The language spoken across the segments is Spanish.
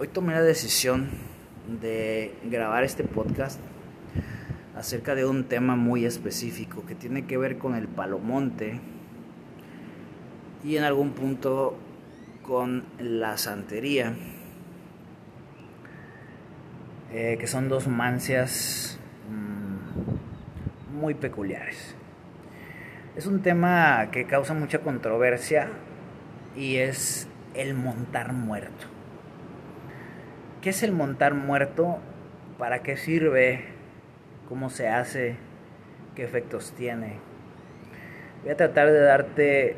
Hoy tomé la decisión de grabar este podcast acerca de un tema muy específico que tiene que ver con el palomonte y en algún punto con la santería, eh, que son dos mancias mm, muy peculiares. Es un tema que causa mucha controversia y es el montar muerto. ¿Qué es el montar muerto? ¿Para qué sirve? ¿Cómo se hace? ¿Qué efectos tiene? Voy a tratar de darte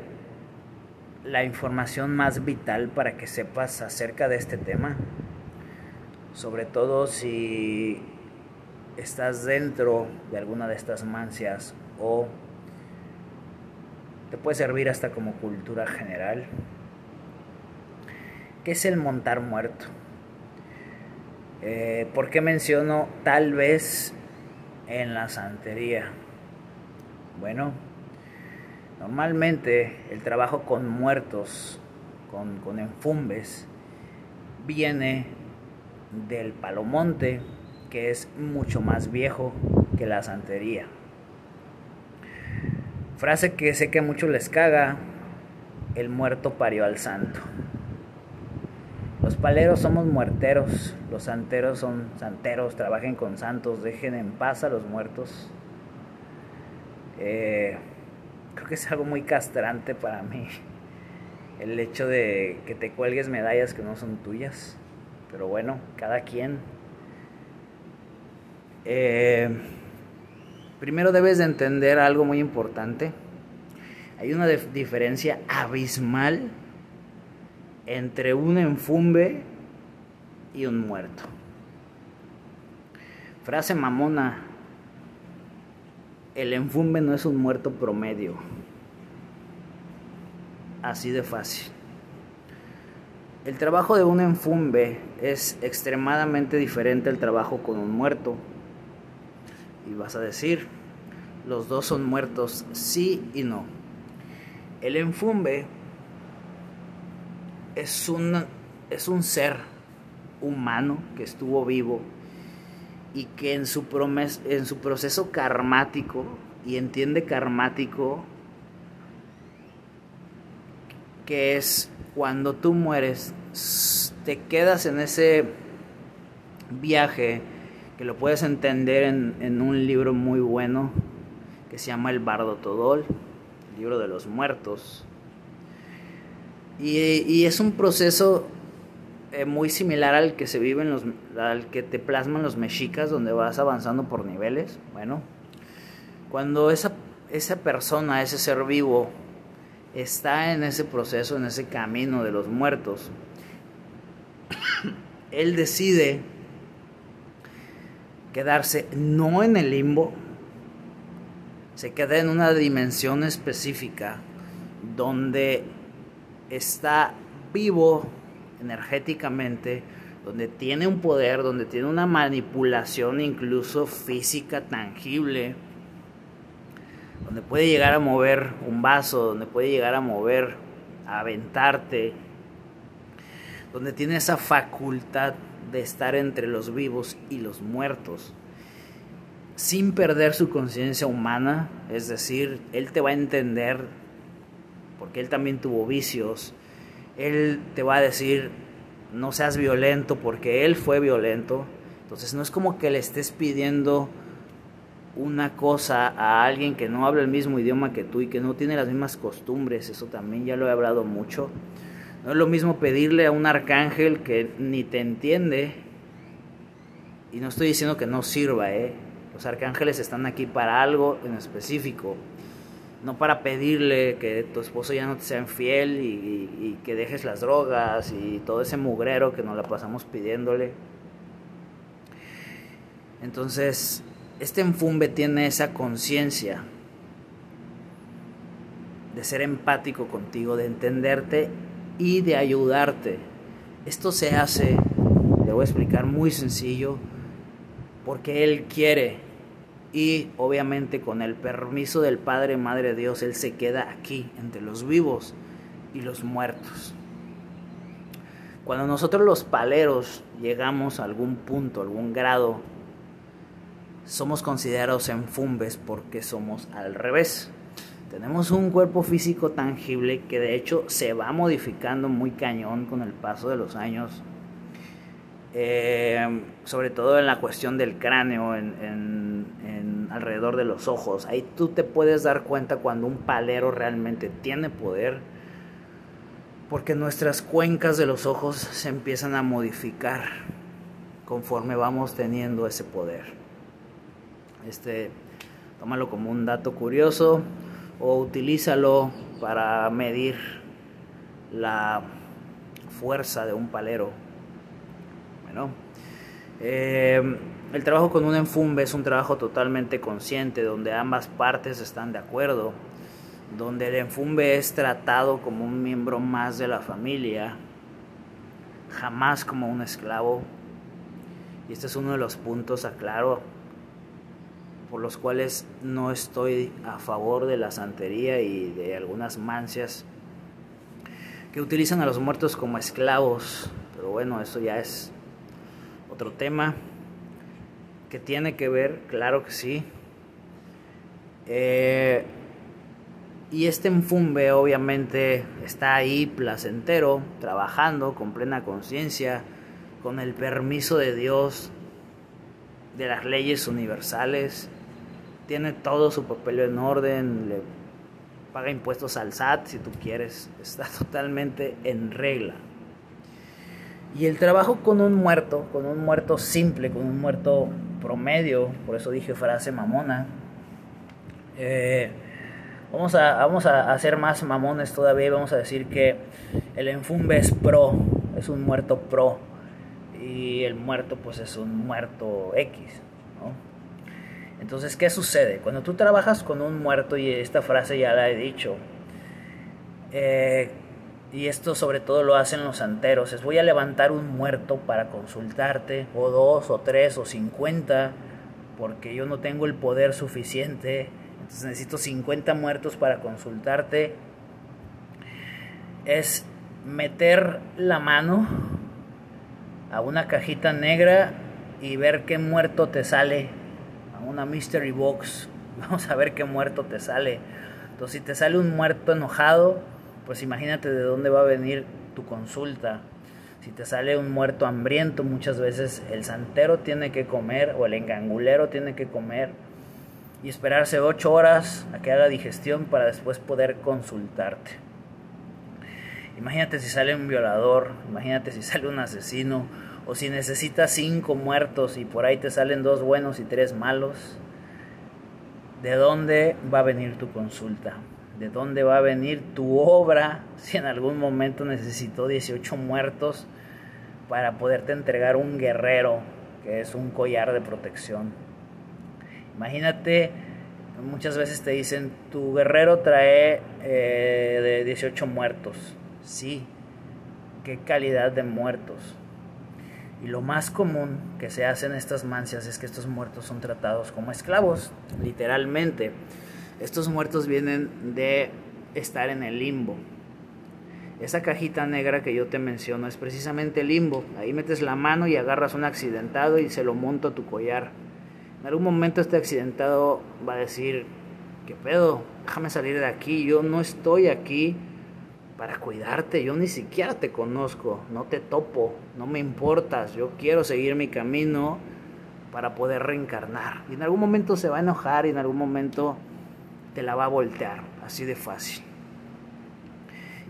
la información más vital para que sepas acerca de este tema. Sobre todo si estás dentro de alguna de estas mancias o te puede servir hasta como cultura general. ¿Qué es el montar muerto? Eh, ¿Por qué menciono tal vez en la santería? Bueno, normalmente el trabajo con muertos, con, con viene del palomonte, que es mucho más viejo que la santería. Frase que sé que a muchos les caga, el muerto parió al santo. Paleros somos muerteros, los santeros son santeros, trabajen con santos, dejen en paz a los muertos. Eh, creo que es algo muy castrante para mí el hecho de que te cuelgues medallas que no son tuyas. Pero bueno, cada quien. Eh, primero debes de entender algo muy importante. Hay una diferencia abismal entre un enfumbe y un muerto. Frase mamona, el enfumbe no es un muerto promedio. Así de fácil. El trabajo de un enfumbe es extremadamente diferente al trabajo con un muerto. Y vas a decir, los dos son muertos, sí y no. El enfumbe es un, es un ser humano que estuvo vivo y que en su, en su proceso karmático, y entiende karmático, que es cuando tú mueres, te quedas en ese viaje, que lo puedes entender en, en un libro muy bueno, que se llama El Bardo Todol, el libro de los muertos y, es un proceso eh, muy similar al que se vive en los, al que te plasman los mexicas, donde vas avanzando por niveles. Bueno, cuando esa, esa persona, ese ser vivo, está en ese proceso, en ese camino de los muertos, él decide quedarse no en el limbo, se queda en una dimensión específica donde está vivo energéticamente, donde tiene un poder, donde tiene una manipulación incluso física tangible, donde puede llegar a mover un vaso, donde puede llegar a mover, a aventarte, donde tiene esa facultad de estar entre los vivos y los muertos, sin perder su conciencia humana, es decir, Él te va a entender porque él también tuvo vicios. Él te va a decir, no seas violento porque él fue violento. Entonces no es como que le estés pidiendo una cosa a alguien que no habla el mismo idioma que tú y que no tiene las mismas costumbres. Eso también ya lo he hablado mucho. No es lo mismo pedirle a un arcángel que ni te entiende. Y no estoy diciendo que no sirva, ¿eh? Los arcángeles están aquí para algo en específico no para pedirle que tu esposo ya no te sea infiel y, que dejes las drogas y todo ese mugrero que nos la pasamos pidiéndole. Entonces, este enfumbe tiene esa conciencia de ser empático contigo, de entenderte y de ayudarte. Esto se hace, le voy a explicar muy sencillo, porque Él quiere y obviamente con el permiso del Padre, Madre Dios, Él se queda aquí entre los vivos y los muertos. Cuando nosotros los paleros llegamos a algún punto, algún grado, somos considerados enfumbes porque somos al revés. Tenemos un cuerpo físico tangible que de hecho se va modificando muy cañón con el paso de los años. Eh, sobre todo en la cuestión del cráneo, en, alrededor de los ojos. Ahí tú te puedes dar cuenta cuando un palero realmente tiene poder porque nuestras cuencas de los ojos se empiezan a modificar conforme vamos teniendo ese poder. Este, tómalo como un dato curioso o utilízalo para medir la fuerza de un palero. Bueno, eh, el trabajo con un enfumbe es un trabajo totalmente consciente, donde ambas partes están de acuerdo donde el enfumbe es tratado como un miembro más de la familia, jamás como un esclavo. Y este es uno de los puntos, aclaro, por los cuales no estoy a favor de la santería y de algunas mancias que utilizan a los muertos como esclavos. Pero bueno, eso ya es otro tema que tiene que ver, claro que sí. Eh, y este enfumbe obviamente está ahí placentero, trabajando con plena conciencia, con el permiso de Dios, de las leyes universales, tiene todo su papel en orden, le paga impuestos al SAT si tú quieres, está totalmente en regla. Y el trabajo con un muerto, con un muerto simple, con un muerto promedio, por eso dije frase mamona, eh, Vamos a, vamos a hacer más mamones todavía vamos a decir que el enfumbe es pro, es un muerto pro y el muerto pues es un muerto X. Entonces, ¿qué sucede? Cuando tú trabajas con un muerto, y esta frase ya la he dicho, eh, y esto sobre todo lo hacen los santeros, es voy a levantar un muerto para consultarte, o dos, o tres, o cincuenta, porque yo no tengo el poder suficiente. Entonces necesito 50 muertos para consultarte, es meter la mano a una cajita negra y ver qué muerto te sale, a una mystery box, vamos a ver qué muerto te sale. Entonces si te sale un muerto enojado, pues imagínate de dónde va a venir tu consulta. Si te sale un muerto hambriento, muchas veces el santero tiene que comer o el engangulero tiene que comer y esperarse ocho horas a que haga digestión para después poder consultarte. Imagínate si sale un violador, imagínate si sale un asesino, o si necesitas cinco muertos y por ahí te salen dos buenos y tres malos. ¿De dónde va a venir tu consulta? ¿De dónde va a venir tu obra si en algún momento necesitó 18 muertos para poderte entregar un guerrero que es un collar de protección? Imagínate, muchas veces te dicen, tu guerrero trae eh, de 18 muertos. Sí, qué calidad de muertos. Y lo más común que se hace en estas mancias es que estos muertos son tratados como esclavos, literalmente. Estos muertos vienen de estar en el limbo. Esa cajita negra que yo te menciono es precisamente el limbo. Ahí metes la mano y agarras un accidentado y se lo monto a tu collar. En algún momento este accidentado va a decir, ¿qué pedo? Déjame salir de aquí, yo no estoy aquí para cuidarte, yo ni siquiera te conozco, no te topo, no me importas, yo quiero seguir mi camino para poder reencarnar. Y en algún momento se va a enojar y en algún momento te la va a voltear, así de fácil.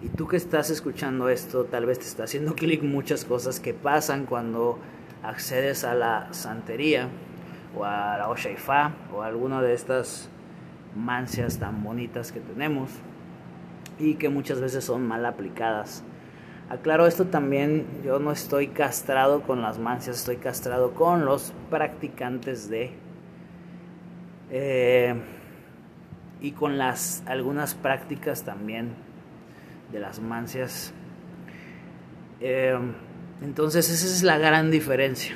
Y tú que estás escuchando esto, tal vez te está haciendo clic muchas cosas que pasan cuando accedes a la santería o a la Oshaifa o a alguna de estas mancias tan bonitas que tenemos y que muchas veces son mal aplicadas. Aclaro esto también, yo no estoy castrado con las mancias, estoy castrado con los practicantes de eh, y con las algunas prácticas también de las mancias. Eh, entonces esa es la gran diferencia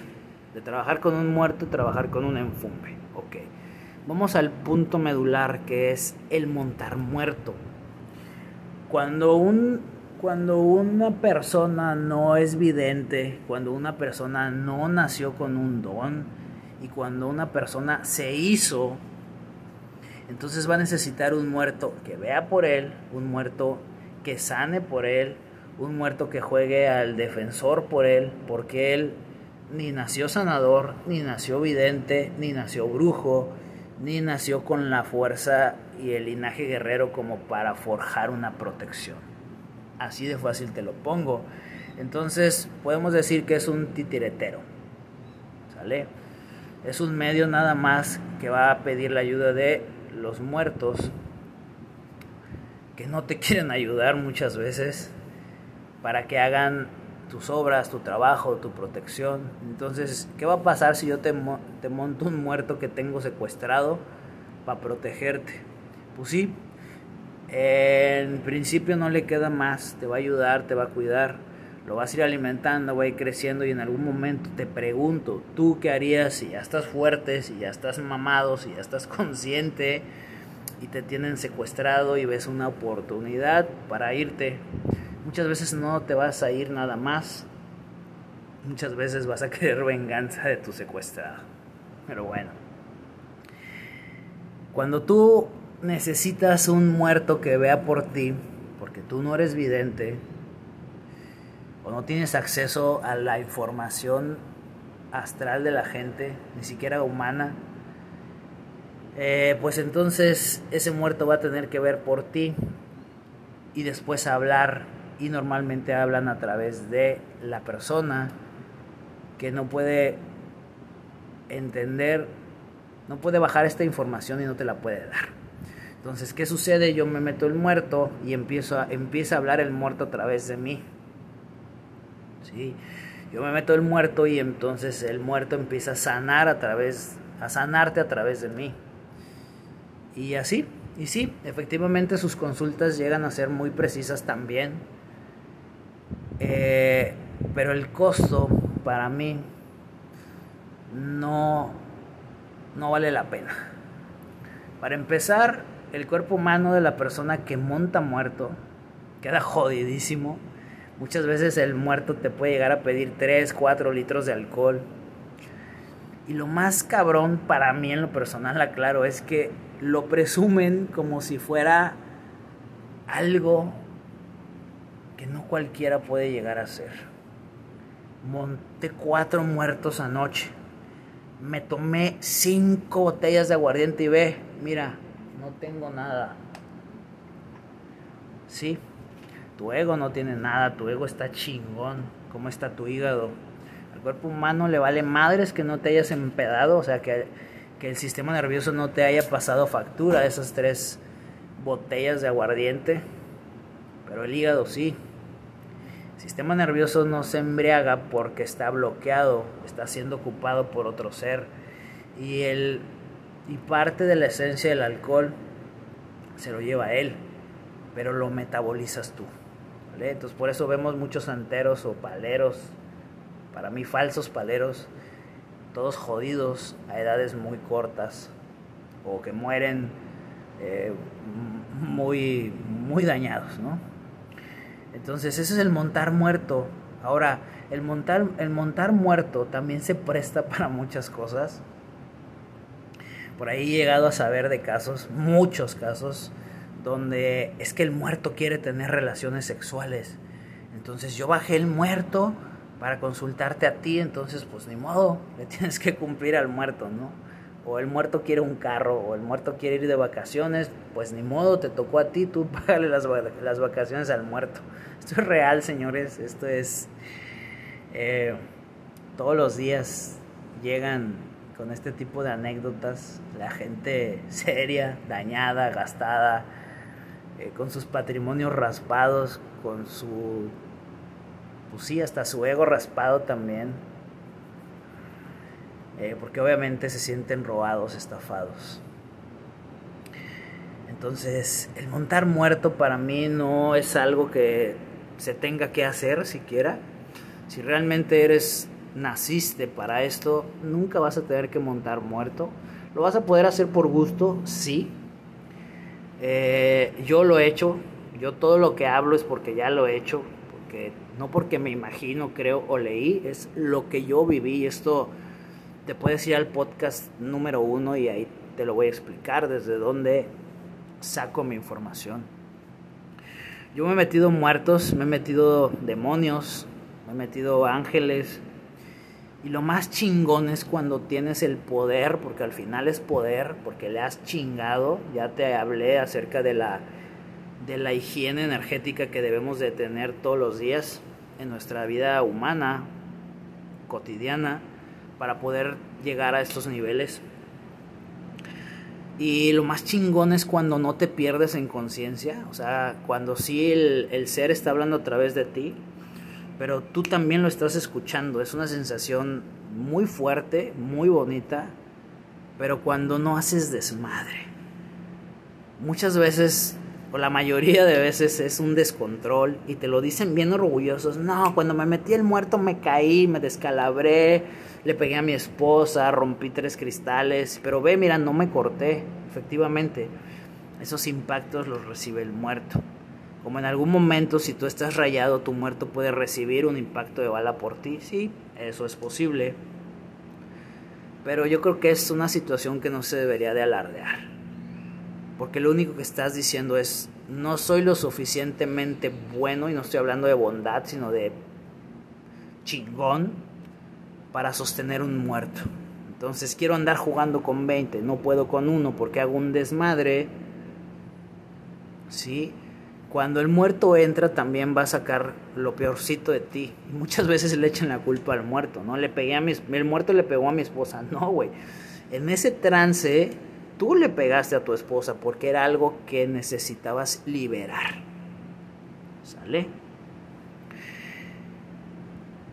de trabajar con un muerto y trabajar con un enfumbe. Ok. Vamos al punto medular que es el montar muerto. Cuando un Cuando una persona no es vidente, cuando una persona no nació con un don y cuando una persona se hizo, entonces va a necesitar un muerto que vea por él, un muerto que sane por él, un muerto que juegue al defensor por él, porque él ni nació sanador, ni nació vidente, ni nació brujo, ni nació con la fuerza y el linaje guerrero como para forjar una protección. Así de fácil te lo pongo. Entonces podemos decir que es un titiretero. ¿Sale? Es un medio nada más que va a pedir la ayuda de los muertos que no te quieren ayudar muchas veces para que hagan tus obras, tu trabajo, tu protección. Entonces, ¿qué va a pasar si yo te, monto un muerto que tengo secuestrado para protegerte? Pues sí, en principio no le queda más, te va a ayudar, te va a cuidar, lo vas a ir alimentando, va a ir creciendo y en algún momento te pregunto, ¿tú qué harías si ya estás fuerte, si ya estás mamado, si ya estás consciente y te tienen secuestrado y ves una oportunidad para irte? Muchas veces no te vas a ir nada más. Muchas veces vas a querer venganza de tu secuestrado. Pero bueno. Cuando tú necesitas un muerto que vea por ti, porque tú no eres vidente, o no tienes acceso a la información astral de la gente, ni siquiera humana, eh, pues entonces ese muerto va a tener que ver por ti y después hablar y normalmente hablan a través de la persona que no puede entender, no puede bajar esta información y no te la puede dar. Entonces, ¿qué sucede? Yo me meto el muerto y empiezo a, empieza a hablar el muerto a través de mí. ¿Sí? Yo me meto el muerto y entonces el muerto empieza a sanar a través, a sanarte a través de mí. Y así, y sí, efectivamente sus consultas llegan a ser muy precisas también eh, pero el costo para mí no, no vale la pena. Para empezar, el cuerpo humano de la persona que monta muerto queda jodidísimo. Muchas veces el muerto te puede llegar a pedir 3, 4 litros de alcohol. Y lo más cabrón para mí en lo personal, aclaro, es que lo presumen como si fuera algo que no cualquiera puede llegar a ser. Monté cuatro muertos anoche. Me tomé cinco botellas de aguardiente y ve, mira, no tengo nada. Sí, tu ego no tiene nada, tu ego está chingón. ¿Cómo está tu hígado? Al cuerpo humano le vale madres que no te hayas empedado, o sea, que, que el sistema nervioso no te haya pasado factura esas tres botellas de aguardiente. Pero el hígado sí. El sistema nervioso no se embriaga porque está bloqueado, está siendo ocupado por otro ser. Y, el, y parte de la esencia del alcohol se lo lleva él, pero lo metabolizas tú. Entonces por eso vemos muchos santeros o paleros, para mí falsos paleros, todos jodidos a edades muy cortas o que mueren eh, muy, muy dañados, ¿no? Entonces, ese es el montar muerto. Ahora, el montar, el montar muerto también se presta para muchas cosas. Por ahí he llegado a saber de casos, muchos casos, donde es que el muerto quiere tener relaciones sexuales. Entonces yo bajé el muerto para consultarte a ti, entonces pues ni modo, le tienes que cumplir al muerto, ¿no? o el muerto quiere un carro, o el muerto quiere ir de vacaciones, pues ni modo, te tocó a ti, tú págale las, las vacaciones al muerto. Esto es real, señores, esto es... Eh, todos los días llegan con este tipo de anécdotas la gente seria, dañada, gastada, eh, con sus patrimonios raspados, con su... Pues sí, hasta su ego raspado también eh, porque obviamente se sienten robados, estafados. Entonces, el montar muerto para mí no es algo que se tenga que hacer siquiera. Si realmente eres, naciste para esto, nunca vas a tener que montar muerto. Lo vas a poder hacer por gusto, sí. Eh, yo lo he hecho, Yo todo lo que hablo es porque ya lo he hecho, porque no porque me imagino, creo o leí, es lo que yo viví. Esto te puedes ir al podcast número uno y ahí te lo voy a explicar desde dónde saco mi información. Yo me he metido muertos, me he metido demonios, me he metido ángeles. Y lo más chingón es cuando tienes el poder, porque al final es poder, porque le has chingado. Ya te hablé acerca de la, de la higiene energética que debemos de tener todos los días en nuestra vida humana, cotidiana, para poder llegar a estos niveles. Y lo más chingón es cuando no te pierdes en conciencia, o sea, cuando sí el, el, ser está hablando a través de ti, pero tú también lo estás escuchando. Es una sensación muy fuerte, muy bonita, pero cuando no haces desmadre. Muchas veces, o la mayoría de veces, es un descontrol y te lo dicen bien orgullosos. No, cuando me metí el muerto me caí, me descalabré le pegué a mi esposa, rompí tres cristales, pero ve, mira, no me corté, efectivamente. Esos impactos los recibe el muerto. Como en algún momento, si tú estás rayado, tu muerto puede recibir un impacto de bala por ti. Sí, eso es posible. Pero yo creo que es una situación que no se debería de alardear. Porque lo único que estás diciendo es, no soy lo suficientemente bueno, y no estoy hablando de bondad, sino de chingón, para sostener un muerto. Entonces quiero andar jugando con 20, no puedo con uno porque hago un desmadre. ¿Sí? Cuando el muerto entra también va a sacar lo peorcito de ti. Muchas veces le echan la culpa al muerto, ¿no? Le pegué a mi, el muerto le pegó a mi esposa. No, güey. En ese trance tú le pegaste a tu esposa porque era algo que necesitabas liberar. ¿Sale?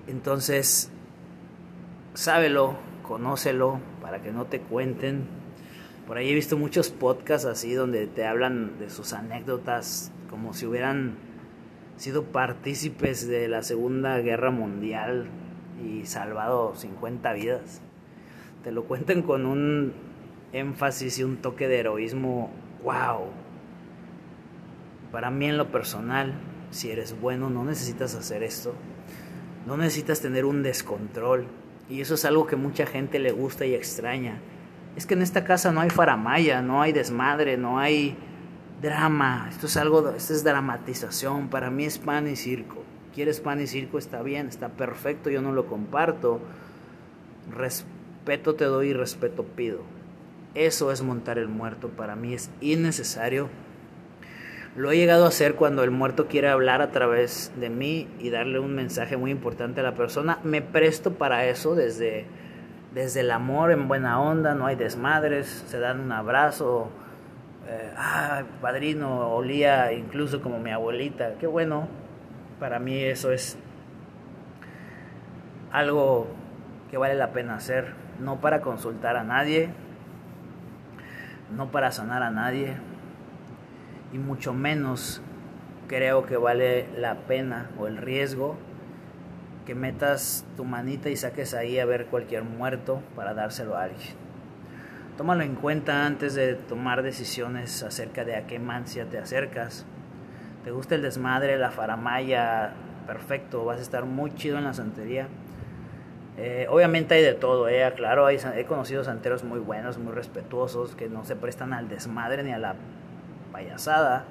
Entonces, sábelo, conócelo, para que no te cuenten. Por ahí he visto muchos podcasts así donde te hablan de sus anécdotas como si hubieran sido partícipes de la Segunda Guerra Mundial y salvado 50 vidas. Te lo cuentan con un énfasis y un toque de heroísmo, wow. Para mí en lo personal, si eres bueno, no necesitas hacer esto. No necesitas tener un descontrol y eso es algo que mucha gente le gusta y extraña. Es que en esta casa no hay faramaya, no hay desmadre, no hay drama. Esto es algo, esto es dramatización. Para mí es pan y circo. Quieres pan y circo, está bien, está perfecto, yo no lo comparto. Respeto te doy y respeto pido. Eso es montar el muerto. Para mí es innecesario lo he llegado a hacer cuando el muerto quiere hablar a través de mí y darle un mensaje muy importante a la persona. Me presto para eso desde, desde el amor en buena onda, no hay desmadres, se dan un abrazo. Eh, ah, padrino, olía incluso como mi abuelita. Qué bueno. Para mí eso es algo que vale la pena hacer. No para consultar a nadie, no para sanar a nadie, y mucho menos creo que vale la pena o el riesgo que metas tu manita y saques ahí a ver cualquier muerto para dárselo a alguien. Tómalo en cuenta antes de tomar decisiones acerca de a qué mancia te acercas. ¿Te gusta el desmadre, la faramaya? Perfecto, vas a estar muy chido en la santería. Eh, obviamente hay de todo, eh, claro, he conocido santeros muy buenos, muy respetuosos, que no se prestan al desmadre ni a la payasada.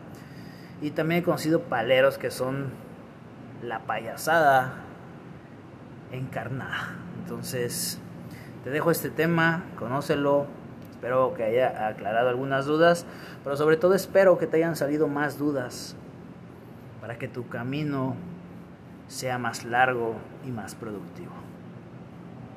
Y también he conocido paleros que son la payasada encarnada. Entonces, te dejo este tema, conócelo. Espero que haya aclarado algunas dudas, pero sobre todo espero que te hayan salido más dudas para que tu camino sea más largo y más productivo.